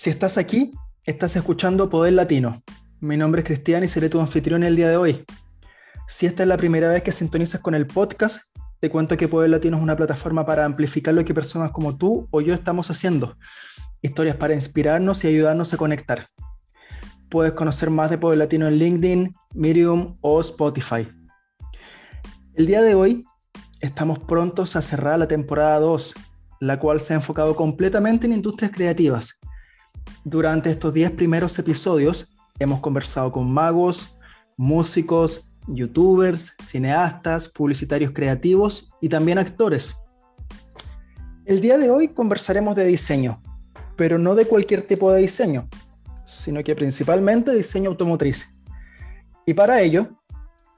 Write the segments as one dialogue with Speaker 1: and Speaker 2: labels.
Speaker 1: Si estás aquí, estás escuchando Poder Latino. Mi nombre es Cristian y seré tu anfitrión el día de hoy. Si esta es la primera vez que sintonizas con el podcast, te cuento que Poder Latino es una plataforma para amplificar lo que personas como tú o yo estamos haciendo. Historias para inspirarnos y ayudarnos a conectar. Puedes conocer más de Poder Latino en LinkedIn, Medium o Spotify. El día de hoy estamos prontos a cerrar la temporada 2, la cual se ha enfocado completamente en industrias creativas. Durante estos 10 primeros episodios hemos conversado con magos, músicos, youtubers, cineastas, publicitarios creativos y también actores. El día de hoy conversaremos de diseño, pero no de cualquier tipo de diseño, sino que principalmente diseño automotriz. Y para ello,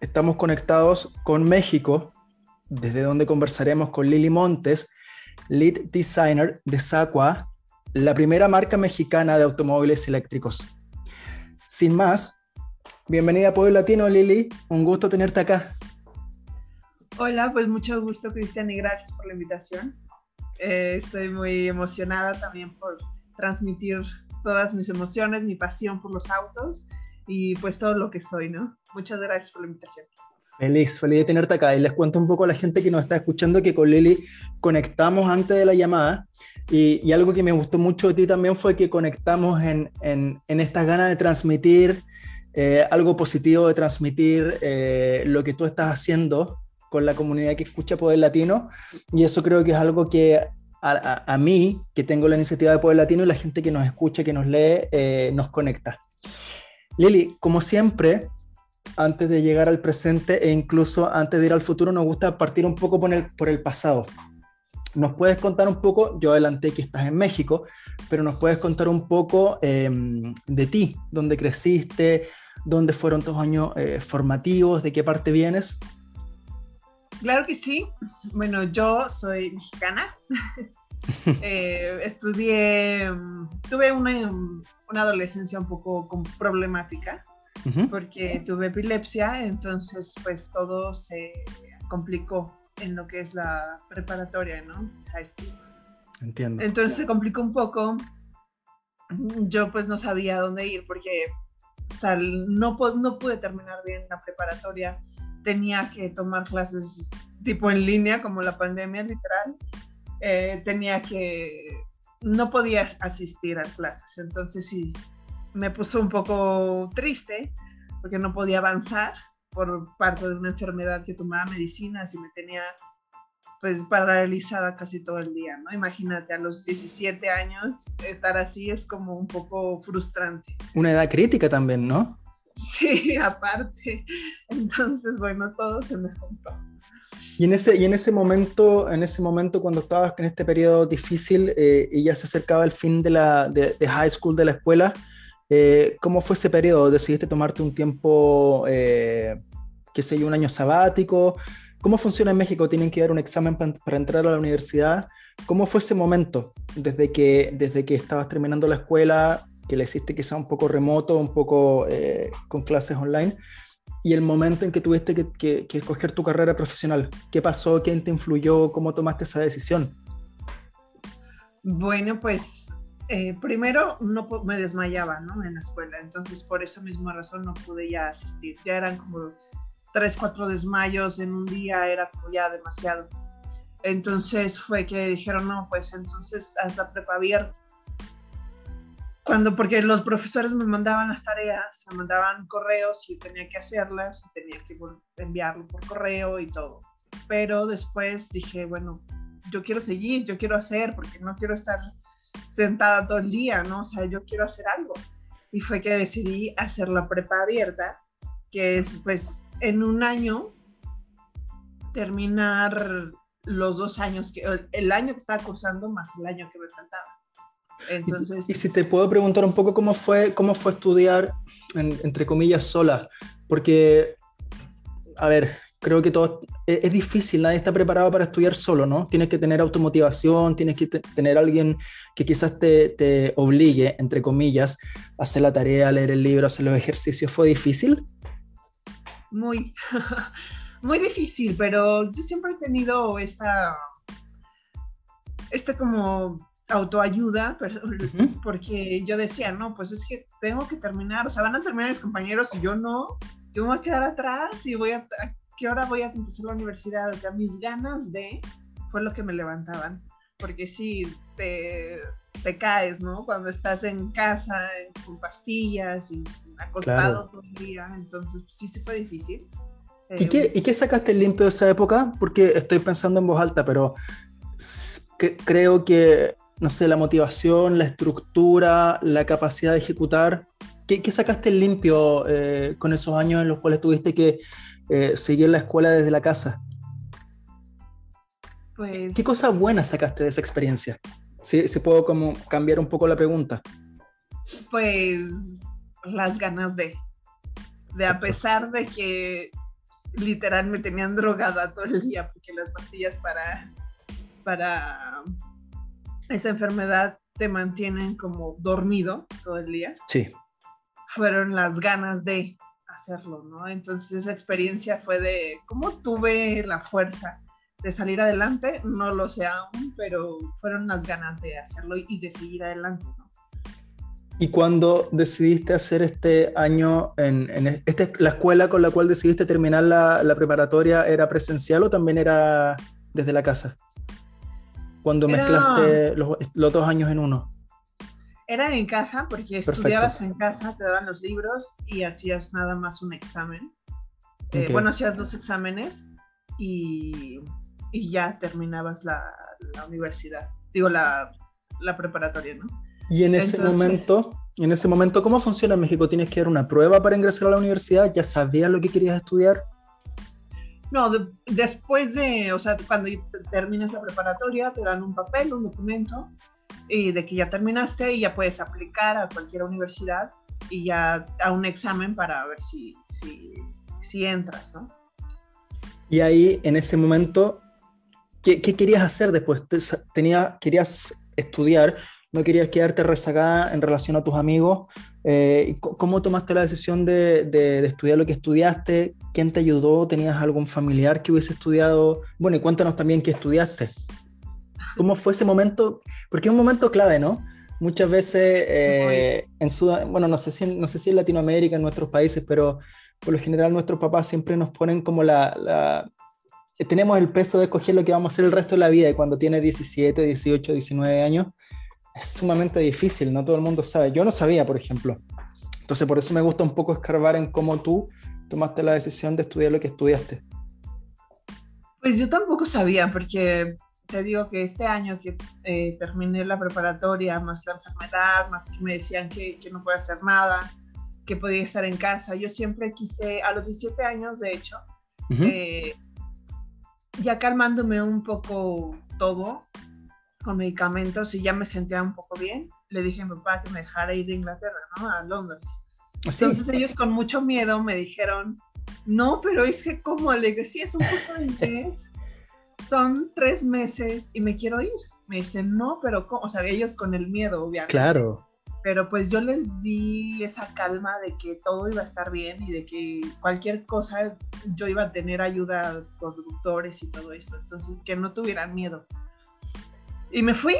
Speaker 1: estamos conectados con México, desde donde conversaremos con Lili Montes, lead designer de Saqua, la primera marca mexicana de automóviles eléctricos. Sin más, bienvenida a Pueblo Latino, Lili. Un gusto tenerte acá.
Speaker 2: Hola, pues mucho gusto, Cristian, y gracias por la invitación. Eh, estoy muy emocionada también por transmitir todas mis emociones, mi pasión por los autos y pues todo lo que soy, ¿no? Muchas gracias por la invitación.
Speaker 1: Feliz, feliz de tenerte acá. Y les cuento un poco a la gente que nos está escuchando que con Lili conectamos antes de la llamada y, algo que me gustó mucho de ti también fue que conectamos en, en, en estas ganas de transmitir eh, algo positivo, de transmitir eh, lo que tú estás haciendo con la comunidad que escucha Poder Latino. Y eso creo que es algo que a, mí, que tengo la iniciativa de Poder Latino, y la gente que nos escucha, que nos lee, eh, nos conecta. Lili, como siempre, antes de llegar al presente e incluso antes de ir al futuro, nos gusta partir un poco por el pasado. ¿Nos puedes contar un poco, yo adelanté que estás en México, pero nos puedes contar un poco em, de ti, dónde creciste, dónde fueron tus años eh, formativos, de qué parte vienes?
Speaker 2: Claro que sí. Bueno, yo soy mexicana. Eh, estudié, tuve una, una, adolescencia un poco problemática porque tuve epilepsia, entonces pues todo se complicó en lo que es la preparatoria, ¿no? High school.
Speaker 1: Entiendo.
Speaker 2: Entonces se complicó un poco. Yo pues no sabía dónde ir porque sal, no, no pude terminar bien la preparatoria. Tenía que tomar clases tipo en línea, como la pandemia literal. Eh, tenía que, no podía asistir a clases. Entonces sí, me puso un poco triste porque no podía avanzar por parte de una enfermedad que tomaba medicinas y me tenía pues paralizada casi todo el día, ¿no? Imagínate, a los 17 años estar así es como un poco frustrante.
Speaker 1: Una edad crítica también, ¿no?
Speaker 2: Sí, aparte. Entonces, bueno, todo se me juntó.
Speaker 1: Y en ese, y en ese momento, en ese momento cuando estabas en este periodo difícil eh, y ya se acercaba el fin de la de, de high school, de la escuela, eh, ¿Cómo fue ese periodo? ¿Decidiste tomarte un tiempo, eh, qué sé yo, un año sabático? ¿Cómo funciona en México? ¿Tienen que dar un examen para entrar a la universidad? ¿Cómo fue ese momento desde que, desde que estabas terminando la escuela, que le hiciste quizá un poco remoto, un poco eh, con clases online, y el momento en que tuviste que, que, que escoger tu carrera profesional? ¿Qué pasó? ¿Quién te influyó? ¿Cómo tomaste esa decisión?
Speaker 2: Bueno, pues eh, primero no me desmayaba ¿no? en la escuela, entonces por esa misma razón no pude ya asistir. Ya eran como tres, cuatro desmayos en un día, era como ya demasiado. Entonces fue que dijeron, no, pues entonces haz la prepa abierta. Cuando, porque los profesores me mandaban las tareas, me mandaban correos y tenía que hacerlas, y tenía que enviarlo por correo y todo. Pero después dije, bueno, yo quiero seguir, yo quiero hacer, porque no quiero estar sentada todo el día, ¿no? O sea, yo quiero hacer algo. Y fue que decidí hacer la prepa abierta, que es pues en un año terminar los dos años, que, el año que estaba cursando más el año que me faltaba.
Speaker 1: Entonces... Y, si te puedo preguntar un poco cómo fue, cómo fue estudiar, entre comillas, sola, porque, a ver, creo que todo es, difícil, nadie está preparado para estudiar solo, ¿no? Tienes que tener automotivación, tienes que tener alguien que quizás te, te, obligue, entre comillas, a hacer la tarea, a leer el libro, a hacer los ejercicios. ¿Fue difícil?
Speaker 2: Muy, muy difícil, pero yo siempre he tenido esta, esta como autoayuda, porque yo decía, no, pues es que tengo que terminar, o sea, van a terminar mis compañeros y yo no, yo me voy a quedar atrás y voy a, ¿a qué hora voy a empezar la universidad? O sea, mis ganas de, fue lo que me levantaban, porque sí, te, te caes, ¿no? Cuando estás en casa con pastillas y acostado todo el día, entonces sí se fue difícil.
Speaker 1: ¿Y, qué, eh, ¿Y qué sacaste limpio de esa época? Porque estoy pensando en voz alta, pero creo que, no sé, la motivación, la estructura, la capacidad de ejecutar, ¿qué, qué sacaste limpio eh, con esos años en los cuales tuviste que eh, seguir la escuela desde la casa? Pues... ¿Qué cosas buenas sacaste de esa experiencia? Si, si puedo como cambiar un poco la pregunta.
Speaker 2: Pues las ganas de, de a pesar de que literal me tenían drogada todo el día porque las pastillas para para esa enfermedad te mantienen como dormido todo el día.
Speaker 1: Sí.
Speaker 2: Fueron las ganas de hacerlo, ¿no? Entonces esa experiencia fue de cómo tuve la fuerza de salir adelante, no lo sé aún, pero fueron las ganas de hacerlo y de seguir adelante, ¿no?
Speaker 1: Y cuando decidiste hacer este año en, este, la escuela con la cual decidiste terminar la, la preparatoria, ¿era presencial o también era desde la casa? cuando mezclaste los, dos años en uno?
Speaker 2: Era en casa, porque estudiabas en casa, te daban los libros y hacías nada más un examen. Eh, bueno, hacías dos exámenes y, y ya terminabas la, la, universidad, digo, la, la preparatoria, ¿no?
Speaker 1: Y en ese momento, en ese momento, ¿cómo funciona en México? ¿Tienes que dar una prueba para ingresar a la universidad? ¿Ya sabías lo que querías estudiar?
Speaker 2: No, después de, o sea, cuando terminas la preparatoria, te dan un papel, un documento, y de que ya terminaste y ya puedes aplicar a cualquier universidad y ya a un examen para ver si, si, entras, ¿no?
Speaker 1: Y ahí, en ese momento, ¿qué, querías hacer después? Tenía, querías estudiar, no querías quedarte rezagada en relación a tus amigos. Eh, ¿Cómo tomaste la decisión de, de, estudiar lo que estudiaste? ¿Quién te ayudó? ¿Tenías algún familiar que hubiese estudiado? Bueno, y cuéntanos también qué estudiaste. ¿Cómo fue ese momento? Porque es un momento clave, ¿no? Muchas veces eh, en bueno, no sé, si, no sé si en Latinoamérica, en nuestros países, pero por lo general nuestros papás siempre nos ponen como la, la tenemos el peso de escoger lo que vamos a hacer el resto de la vida y cuando tienes 17, 18, 19 años, es sumamente difícil, no todo el mundo sabe. Yo no sabía, por ejemplo. Entonces, por eso me gusta un poco escarbar en cómo tú tomaste la decisión de estudiar lo que estudiaste.
Speaker 2: Pues yo tampoco sabía, porque te digo que este año que eh, terminé la preparatoria, más la enfermedad, más que me decían que, que no podía hacer nada, que podía estar en casa, yo siempre quise, a los 17 años, de hecho, eh, ya calmándome un poco todo, con medicamentos y ya me sentía un poco bien, le dije a mi papá que me dejara ir a Inglaterra, ¿no? A Londres. Entonces ellos con mucho miedo me dijeron, no, pero es que como le dije, sí, es un curso de inglés, son tres meses y me quiero ir. Me dicen, no, pero ¿cómo? O sea, ellos con el miedo, obviamente.
Speaker 1: Claro.
Speaker 2: Pero pues yo les di esa calma de que todo iba a estar bien y de que cualquier cosa yo iba a tener ayuda con doctores y todo eso. Entonces, que no tuvieran miedo. Y me fui.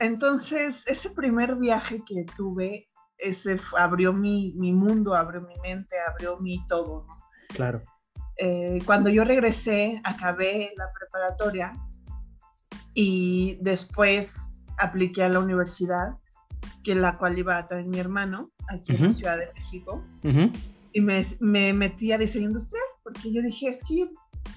Speaker 2: Entonces, ese primer viaje que tuve, ese abrió mi, mi mundo, abrió mi mente, abrió mi todo. ¿no?
Speaker 1: Claro.
Speaker 2: Eh, cuando yo regresé, acabé la preparatoria y después apliqué a la universidad, que la cual iba a traer mi hermano, aquí en la Ciudad de México. Y me, me, metí a diseño industrial, porque yo dije, es que yo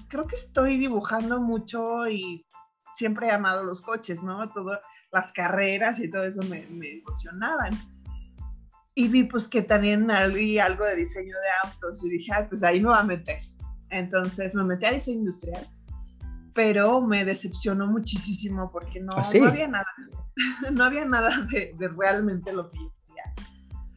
Speaker 2: creo que estoy dibujando mucho y siempre he amado los coches, ¿no? Todas las carreras y todo eso me, emocionaban. Y vi pues que también había algo de diseño de autos y dije, pues ahí me voy a meter. Entonces me metí a diseño industrial, pero me decepcionó muchísimo porque no, ¿Ah, no había nada, no había nada de, de, realmente lo que yo quería.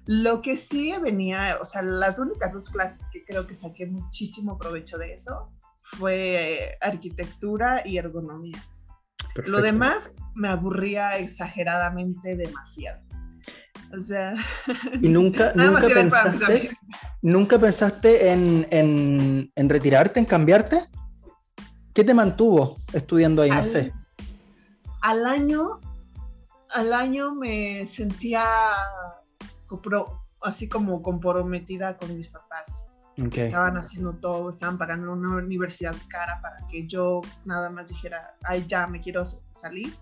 Speaker 2: Lo que sí venía, o sea, las únicas dos clases que creo que saqué muchísimo provecho de eso fue arquitectura y ergonomía. Lo demás me aburría exageradamente demasiado. O sea.
Speaker 1: ¿Y nunca, nunca pensaste, nunca pensaste en, en, en, retirarte, en cambiarte? ¿Qué te mantuvo estudiando ahí? no sé.
Speaker 2: Al año al año me sentía así como comprometida con mis papás. Estaban haciendo todo, estaban pagando una universidad cara para que yo nada más dijera, ay, ya me quiero salir.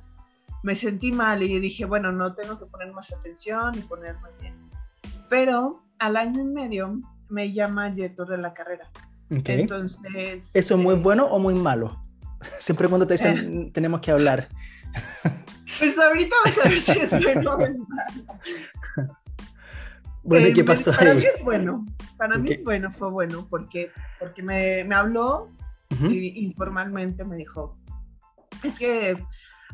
Speaker 2: Me sentí mal y dije, bueno, no tengo que poner más atención y ponerme bien. Pero al año y medio me llama director de la carrera. Entonces.
Speaker 1: ¿Eso es muy eh, bueno o muy malo? Siempre cuando te dicen, eh. tenemos que hablar.
Speaker 2: Pues ahorita vamos a ver si es bueno o malo.
Speaker 1: Bueno, ¿y qué eh, pasó
Speaker 2: para mí es bueno, para mí es bueno, fue bueno, porque, porque me, me habló y informalmente me dijo, es que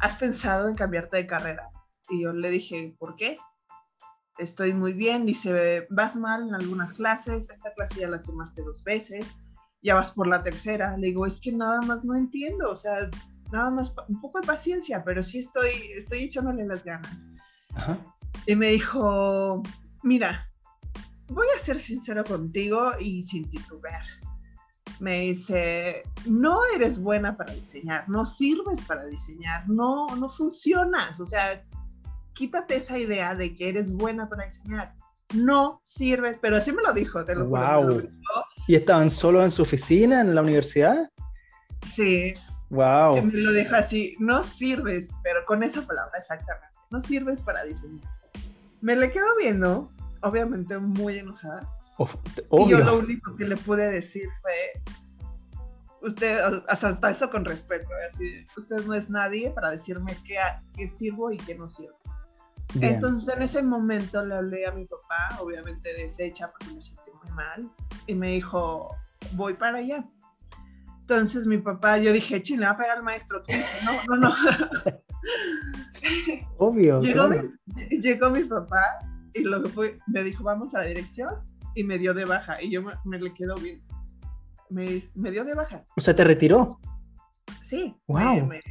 Speaker 2: has pensado en cambiarte de carrera. Y yo le dije, ¿por qué? Estoy muy bien, dice, vas mal en algunas clases, esta clase ya la tomaste dos veces, ya vas por la tercera. Le digo, es que nada más no entiendo, o sea, nada más un poco de paciencia, pero sí estoy, estoy echándole las ganas. Y me dijo, mira, voy a ser sincero contigo y sin titubear. Me dice, no eres buena para diseñar, no sirves para diseñar, no, no funcionas, o sea, quítate esa idea de que eres buena para diseñar. No sirves, pero así me lo dijo, te lo
Speaker 1: wow. ¿Y estaban solo en su oficina, en la universidad?
Speaker 2: Sí.
Speaker 1: Wow.
Speaker 2: me lo dijo así, no sirves, pero con esa palabra exactamente, no sirves para diseñar. Me le quedo viendo obviamente muy enojada. Y yo lo único que le pude decir fue, usted, hasta eso con respeto, así, usted no es nadie para decirme qué, sirvo y qué no sirvo. Entonces en ese momento le hablé a mi papá, obviamente deshecha porque me sentí muy mal, y me dijo, voy para allá. Entonces mi papá, yo dije, chile, va a pegar el maestro. No, no, no.
Speaker 1: Obvio.
Speaker 2: Llegó, Mi, llegó mi papá y lo que fue, me dijo, vamos a la dirección y me dio de baja. Y yo me, le quedo bien. Me, me, dio de baja.
Speaker 1: O sea, ¿te retiró?
Speaker 2: Sí.
Speaker 1: Wow.
Speaker 2: Me,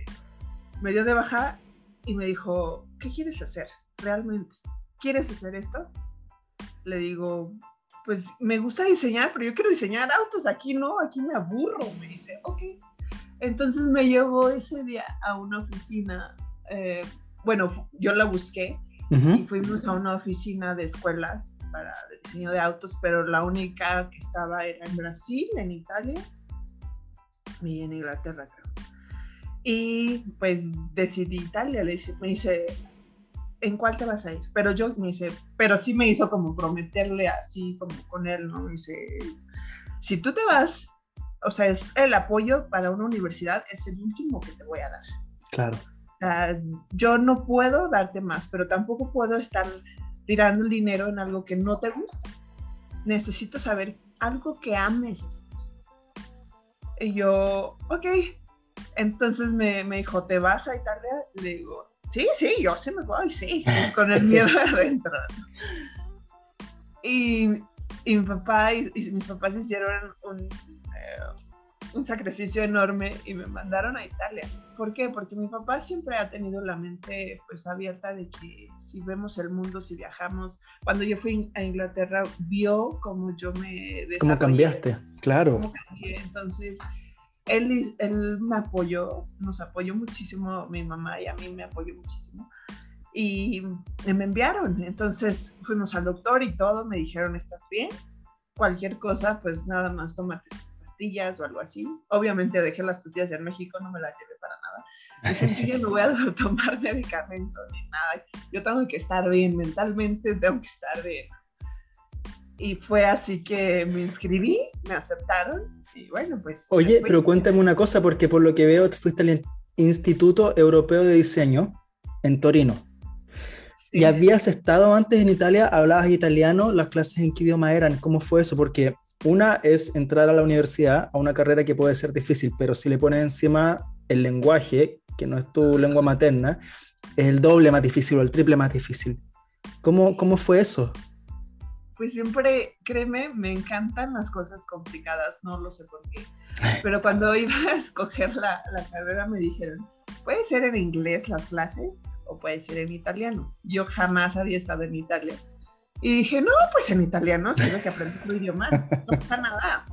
Speaker 2: me, dio de baja y me dijo, ¿qué quieres hacer realmente? ¿Quieres hacer esto? Le digo, pues me gusta diseñar, pero yo quiero diseñar autos. Aquí no, aquí me aburro. Me dice, ok. Entonces me llevó ese día a una oficina. Eh, bueno, yo la busqué y fuimos a una oficina de escuelas para diseño de autos, pero la única que estaba era en Brasil, en Italia y en Inglaterra, creo. Y pues decidí Italia, le dije, me dice, ¿en cuál te vas a ir? Pero yo me dice, pero sí me hizo como prometerle así como con él, ¿no? Me dice, si tú te vas, o sea, es el apoyo para una universidad, es el último que te voy a dar.
Speaker 1: Claro
Speaker 2: yo no puedo darte más, pero tampoco puedo estar tirando el dinero en algo que no te gusta. Necesito saber algo que ames. Y yo, ok. Entonces me, me dijo, ¿te vas a Italia? Le digo, sí, sí, yo sí me voy, sí, con el miedo adentro. Y, y mi papá y, mis papás hicieron un, eh, un sacrificio enorme y me mandaron a Italia. ¿Por qué? Porque mi papá siempre ha tenido la mente pues abierta de que si vemos el mundo, si viajamos, cuando yo fui a Inglaterra vio cómo yo me
Speaker 1: ¿Cómo cambiaste? Claro.
Speaker 2: Entonces, él, él me apoyó, nos apoyó muchísimo, mi mamá y a mí me apoyó muchísimo. Y me enviaron, entonces fuimos al doctor y todo, me dijeron, ¿estás bien? Cualquier cosa, pues nada más tómate o algo así. Obviamente dejé las pastillas en México, no me las llevé para nada. Dije, yo no voy a tomar medicamentos ni nada. Yo tengo que estar bien mentalmente, tengo que estar bien. Y fue así que me inscribí, me aceptaron y bueno, pues...
Speaker 1: Oye, pero cuéntame una cosa, porque por lo que veo fuiste al Instituto Europeo de Diseño en Torino. ¿Y habías estado antes en Italia? ¿Hablabas italiano? ¿Las clases en qué idioma eran? ¿Cómo fue eso? Porque una es entrar a la universidad, a una carrera que puede ser difícil, pero si le pones encima el lenguaje, que no es tu lengua materna, es el doble más difícil o el triple más difícil. ¿Cómo, cómo fue eso?
Speaker 2: Pues siempre, créeme, me encantan las cosas complicadas, no lo sé por qué. Pero cuando iba a escoger la, la carrera me dijeron, puede ser en inglés las clases o puede ser en italiano. Yo jamás había estado en Italia y dije, no, pues en italiano sirve que aprender tu idioma, no pasa nada.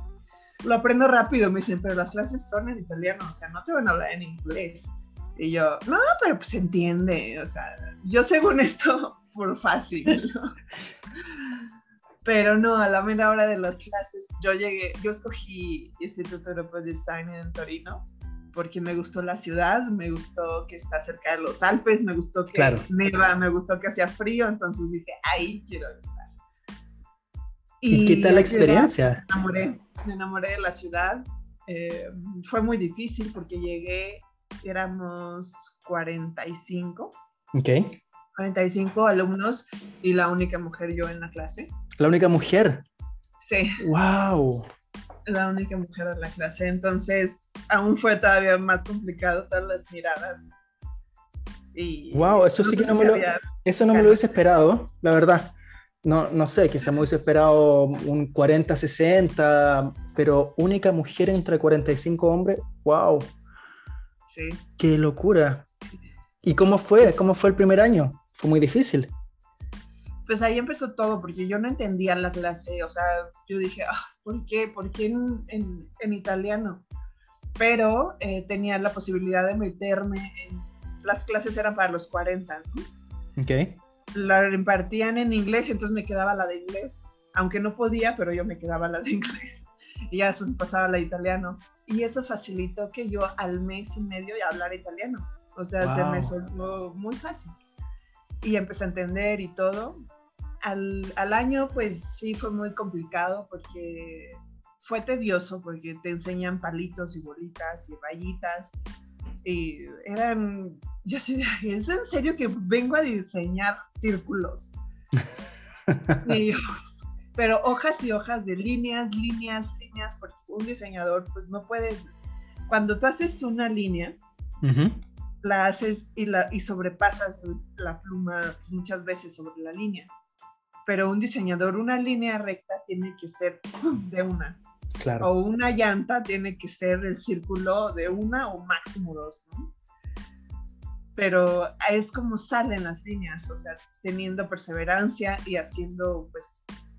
Speaker 2: Lo aprendo rápido, me dicen, pero las clases son en italiano, o sea, no te van a hablar en inglés. Y yo, no, pero pues entiende, o sea, yo según esto, por fácil, ¿no? Pero no, a la mera hora de las clases, yo llegué, yo escogí Instituto Europeo de Design en Torino porque me gustó la ciudad, me gustó que está cerca de los Alpes, me gustó que
Speaker 1: Claro.
Speaker 2: neva, me gustó que hacía frío, entonces dije, ahí quiero estar.
Speaker 1: ¿Y, qué tal la experiencia?
Speaker 2: Me enamoré, me enamoré de la ciudad. Eh, fue muy difícil porque llegué, éramos 45,
Speaker 1: Ok.
Speaker 2: 45 alumnos y la única mujer yo en la clase.
Speaker 1: La única mujer.
Speaker 2: Sí,
Speaker 1: ¡Wow!
Speaker 2: La única mujer en la clase. Entonces, aún fue todavía más complicado todas las miradas. Y
Speaker 1: Wow, eso sí que no me lo- Eso no me lo hubiese esperado, la verdad. No, no sé, quizá me hubiese esperado un 40-60, pero única mujer entre 45 hombres. ¡Wow!
Speaker 2: Sí.
Speaker 1: ¡Qué locura! ¿Y cómo fue? ¿Cómo fue el primer año? Fue muy difícil.
Speaker 2: Pues ahí empezó todo, porque yo no entendía la clase, o sea, yo dije, ah, ¿por qué? ¿Por qué en, en- en italiano? Pero eh, tenía la posibilidad de meterme en... Las clases eran para los 40, ¿no?
Speaker 1: Ok.
Speaker 2: La impartían en inglés y entonces me quedaba la de inglés, aunque no podía, pero yo me quedaba la de inglés. Y ya eso pasaba la de italiano. Y eso facilitó que yo al mes y medio ya hablara italiano. O sea, se me
Speaker 1: Wow.
Speaker 2: soltó muy fácil. Y empecé a entender y todo. Al, al año, pues sí fue muy complicado porque fue tedioso porque te enseñan palitos y bolitas y rayitas. Y eran, yo sí, ¿es en serio que vengo a diseñar círculos? Y yo, pero hojas y hojas de líneas, líneas, líneas, porque un diseñador, pues no puedes, cuando tú haces una línea, la haces y, la, y sobrepasas la pluma muchas veces sobre la línea. Pero un diseñador, una línea recta tiene que ser de una.
Speaker 1: Claro.
Speaker 2: O una llanta tiene que ser el círculo de una o máximo dos, ¿no? Pero es como salen las líneas, o sea, teniendo perseverancia y haciendo pues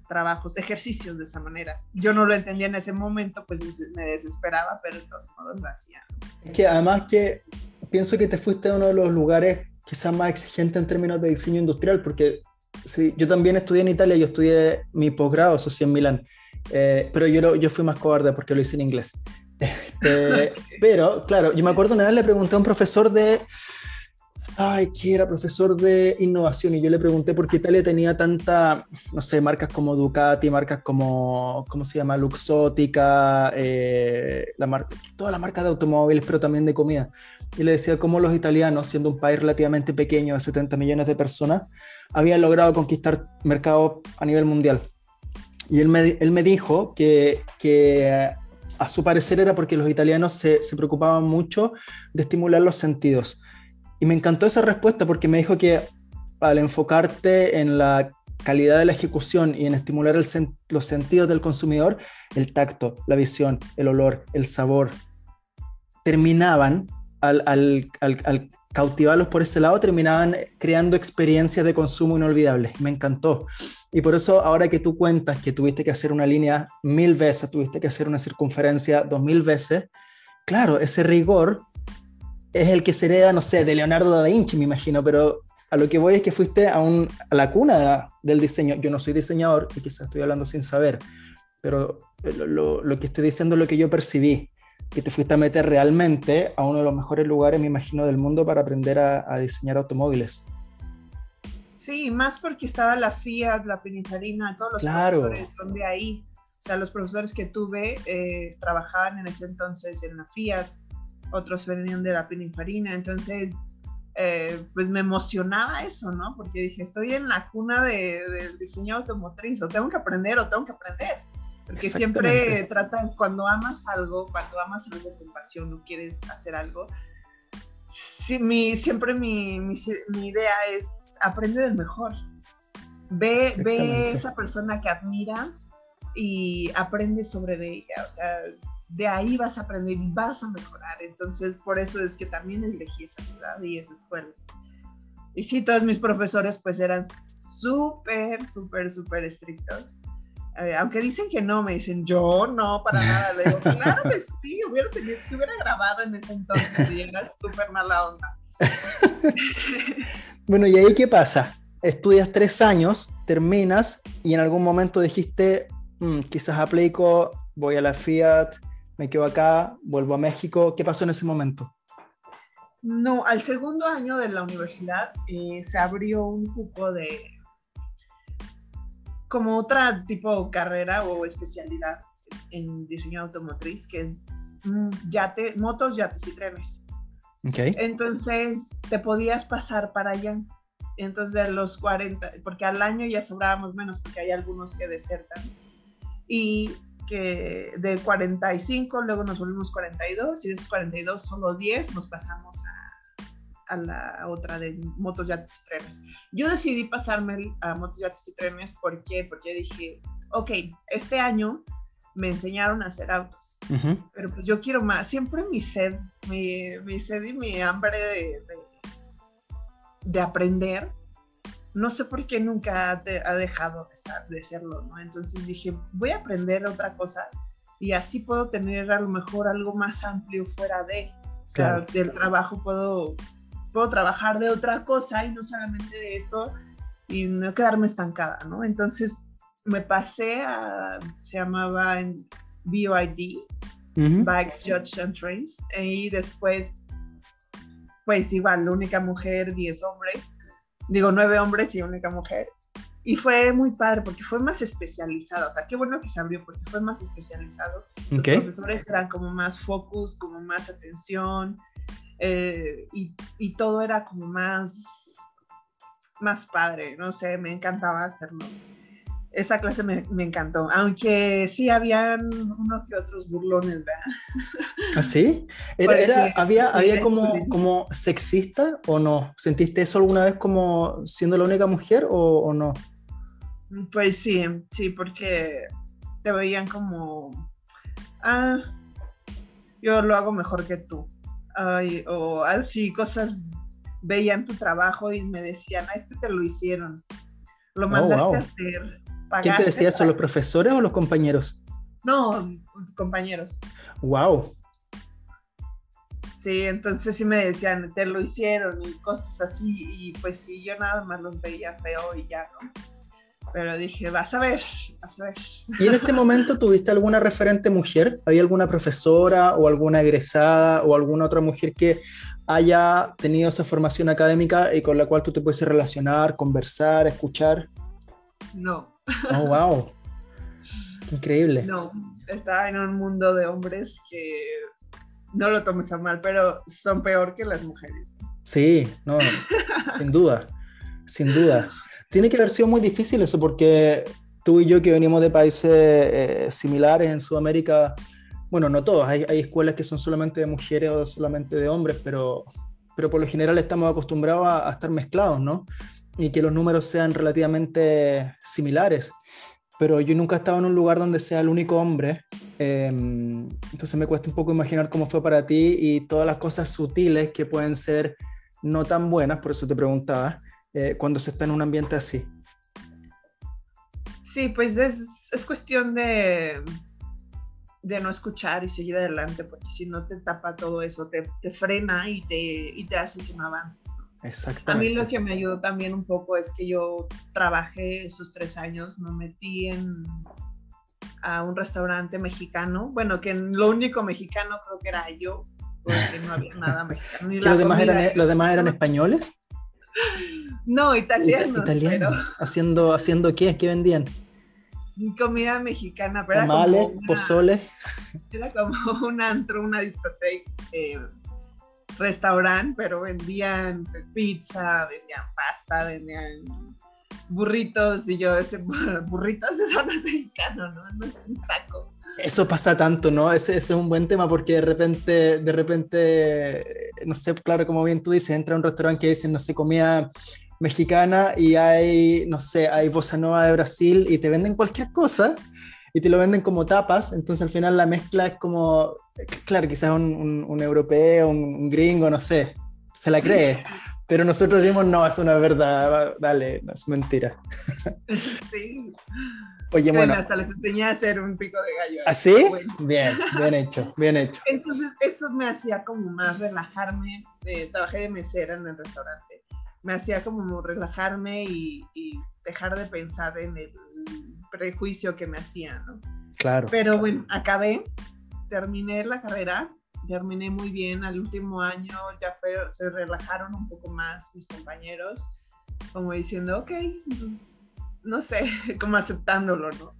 Speaker 2: trabajos, ejercicios de esa manera. Yo no lo entendía en ese momento, pues me desesperaba, pero de todos modos lo hacía.
Speaker 1: Es que además que pienso que te fuiste a uno de los lugares quizás más exigentes en términos de diseño industrial, porque sí, yo también estudié en Italia, yo estudié mi posgrado, eso sí, en Milán, eh, pero yo, lo- yo fui más cobarde porque lo hice en inglés. Este, pero, claro, yo me acuerdo una vez le pregunté a un profesor de, ay, que era profesor de innovación, y yo le pregunté por qué Italia tenía tanta, no sé, marcas como Ducati, marcas como, ¿cómo se llama? Luxótica, eh, la marca, todas las marcas de automóviles, pero también de comida. Y le decía cómo los italianos, siendo un país relativamente pequeño de 70 millones de personas, habían logrado conquistar mercados a nivel mundial. Y él me, él me dijo que, que a su parecer era porque los italianos se, se preocupaban mucho de estimular los sentidos. Y me encantó esa respuesta porque me dijo que al enfocarte en la calidad de la ejecución y en estimular el los sentidos del consumidor, el tacto, la visión, el olor, el sabor, terminaban al- al cautivarlos por ese lado, terminaban creando experiencias de consumo inolvidables. Me encantó. Y por eso ahora que tú cuentas que tuviste que hacer una línea mil veces, tuviste que hacer una circunferencia dos mil veces, claro, ese rigor es el que se hereda, no sé, de Leonardo da Vinci, me imagino, pero a lo que voy es que fuiste a, un- a la cuna de- del diseño. Yo no soy diseñador y quizás estoy hablando sin saber, pero lo- lo que estoy diciendo es lo que yo percibí, que te fuiste a meter realmente a uno de los mejores lugares, me imagino, del mundo para aprender a, a diseñar automóviles.
Speaker 2: Sí, más porque estaba la Fiat, la Pininfarina, todos los
Speaker 1: Claro.
Speaker 2: profesores son de ahí. O sea, los profesores que tuve eh, trabajaban en ese entonces en la Fiat, otros venían de la Pininfarina, entonces eh, pues me emocionaba eso, ¿no? Porque dije, estoy en la cuna de- del diseño automotriz, o tengo que aprender o tengo que aprender. Porque siempre tratas, cuando amas algo, cuando amas algo con pasión o quieres hacer algo, sí, mi, siempre mi, mi, mi idea es aprende del mejor. Ve, ve esa persona que admiras y aprende sobre de ella. O sea, de ahí vas a aprender y vas a mejorar. Entonces, por eso es que también elegí esa ciudad y esa escuela. Y sí, todos mis profesores pues eran súper, súper, súper estrictos. Eh, aunque dicen que no, me dicen, yo no, para nada. Le digo, claro que sí, hubiera tenido, te hubiera grabado en ese entonces y era súper mala onda.
Speaker 1: bueno, ¿y ahí qué pasa? Estudias tres años, terminas y en algún momento dijiste, mm, quizás aplico, voy a la Fiat, me quedo acá, vuelvo a México. ¿Qué pasó en ese momento?
Speaker 2: No, al segundo año de la universidad eh, se abrió un cupo de como otra tipo carrera o especialidad en diseño automotriz, que es mm, yate, motos, yates y trenes.
Speaker 1: Okay.
Speaker 2: Entonces te podías pasar para allá. Entonces los 40, porque al año ya sobrábamos menos porque hay algunos que desertan. Y que de 45, luego nos volvimos 42 y de esos 42 solo 10 nos pasamos a, a la otra de motos, yates y trenes. Yo decidí pasarme a motos, yates y trenes ¿por qué? porque dije, ok, este año me enseñaron a hacer autos, pero pues yo quiero más, siempre mi sed, mi, mi sed y mi hambre de, de, aprender, no sé por qué nunca ha, dejado de, de serlo, ¿no? Entonces dije, voy a aprender otra cosa y así puedo tener a lo mejor algo más amplio fuera de, o sea, del trabajo puedo, puedo trabajar de otra cosa y no solamente de esto y no quedarme estancada, ¿no? Entonces me pasé a, se llamaba en BOID, Bikes, Judge and Trains, y después, pues igual, la única mujer, 10 hombres, digo, 9 hombres y única mujer. Y fue muy padre porque fue más especializado, o sea, qué bueno que se abrió porque fue más especializado. Los profesores eran como más focus, como más atención, eh, y, y todo era como más, más padre, no sé, me encantaba hacerlo esa clase me, encantó, aunque sí habían unos que otros burlones, ¿verdad?
Speaker 1: ¿Ah, sí? Era, había, había como, como sexista o no? ¿Sentiste eso alguna vez como siendo la única mujer o, no?
Speaker 2: Pues sí, sí, porque te veían como, ah, yo lo hago mejor que tú. Ay, o así, cosas, veían tu trabajo y me decían, ah, es que te lo hicieron, lo oh, mandaste a hacer
Speaker 1: ¿Quién te decía eso, los profesores o los compañeros?
Speaker 2: No, compañeros.
Speaker 1: Wow.
Speaker 2: Sí, entonces sí me decían, te lo hicieron y cosas así, y pues sí, yo nada más los veía feo y ya, ¿no? Pero dije, vas a ver, vas a ver.
Speaker 1: ¿Y en ese momento tuviste alguna referente mujer? ¿Había alguna profesora o alguna egresada o alguna otra mujer que haya tenido esa formación académica y con la cual tú te puedes relacionar, conversar, escuchar?
Speaker 2: No,
Speaker 1: Oh, wow. Increíble.
Speaker 2: No, estaba en un mundo de hombres que no lo tomes a mal, pero son peor que las mujeres.
Speaker 1: Sí, no, sin duda, sin duda. Tiene que haber sido muy difícil eso porque tú y yo que venimos de países eh, similares en Sudamérica, bueno, no todos, hay, hay, escuelas que son solamente de mujeres o solamente de hombres, pero, pero por lo general estamos acostumbrados a estar mezclados, ¿no? y que los números sean relativamente similares. Pero yo nunca he estado en un lugar donde sea el único hombre, em, entonces me cuesta un poco imaginar cómo fue para ti y todas las cosas sutiles que pueden ser no tan buenas, por eso te preguntaba, eh, cuando se está en un ambiente así.
Speaker 2: Sí, pues es, es cuestión de, de no escuchar y seguir adelante, porque si no te tapa todo eso, te, te frena y te, y te hace que no avances. A mí lo que me ayudó también un poco es que yo trabajé esos tres años, me metí en a un restaurante mexicano, bueno, que lo único mexicano creo que era yo, porque no había nada mexicano.
Speaker 1: los, demás eran, ¿Los demás eran españoles?
Speaker 2: No, italianos.
Speaker 1: italianos. ¿Haciendo, ¿Haciendo qué? ¿Qué vendían?
Speaker 2: Comida mexicana, pero
Speaker 1: Tamales, pozole.
Speaker 2: Era como un antro, una discoteca. Eh, restaurante, pero vendían pues, pizza, vendían pasta, vendían burritos y yo, ese burritos, eso no es mexicano, ¿no? No es un taco.
Speaker 1: Eso pasa tanto, ¿no? Ese, ese, es un buen tema porque de repente, de repente, no sé, claro, como bien tú dices, entra a un restaurante que dicen, no sé, comida mexicana y hay, no sé, hay bossa nova de Brasil y te venden cualquier cosa y te lo venden como tapas, entonces al final la mezcla es como, claro, quizás un, un, europeo, un, gringo, no sé, se la cree, pero nosotros decimos, no, eso no es verdad, dale, no es mentira.
Speaker 2: Sí.
Speaker 1: Oye, bueno.
Speaker 2: Hasta les enseñé a hacer un pico de gallo.
Speaker 1: ¿Así? ¿Ah, Bien, bien hecho, bien hecho.
Speaker 2: Entonces, eso me hacía como más relajarme. Eh, trabajé de mesera en el restaurante. Me hacía como relajarme y, y dejar de pensar en el prejuicio que me hacía, ¿no?
Speaker 1: Claro.
Speaker 2: Pero bueno, acabé, terminé la carrera, terminé muy bien. Al último año ya fue, se relajaron un poco más mis compañeros, como diciendo, ok, no sé, como aceptándolo, ¿no?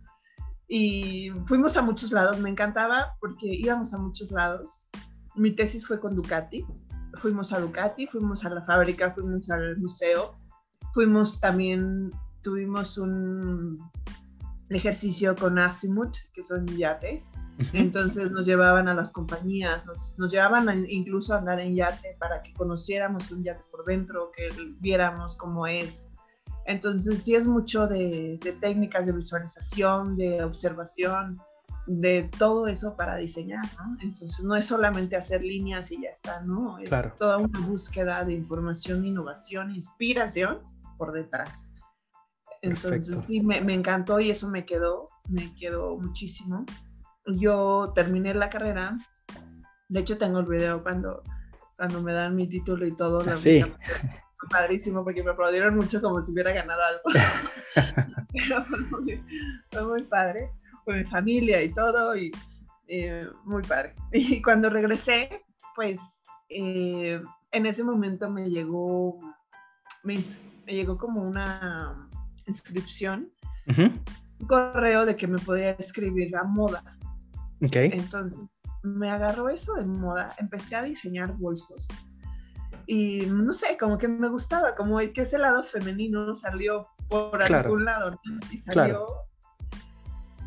Speaker 2: Y fuimos a muchos lados, me encantaba porque íbamos a muchos lados. Mi tesis fue con Ducati, fuimos a Ducati, fuimos a la fábrica, fuimos al museo, fuimos también, tuvimos un ejercicio con Azimuth, que son yates. Entonces nos llevaban a las compañías, nos, nos llevaban incluso a andar en yate para que conociéramos un yate por dentro, que viéramos cómo es. Entonces sí es mucho de, de, técnicas de visualización, de observación, de todo eso para diseñar, ¿no? Entonces no es solamente hacer líneas y ya está, ¿no? Es toda una búsqueda de información, innovación, inspiración por detrás. Entonces sí, me, me, encantó y eso me quedó, me quedó muchísimo. Yo terminé la carrera, de hecho tengo el video cuando, cuando me dan mi título y todo.
Speaker 1: Ah, sí.
Speaker 2: Padrísimo porque me aplaudieron mucho como si hubiera ganado algo. Pero fue muy, fue muy, padre, con mi familia y todo y eh, muy padre. Y cuando regresé, pues eh, en ese momento me llegó, me, me llegó como una inscripción, un correo de que me podía escribir a moda.
Speaker 1: Okay.
Speaker 2: Entonces me agarró eso de moda, empecé a diseñar bolsos y no sé, como que me gustaba, como que ese lado femenino salió por algún lado y salió.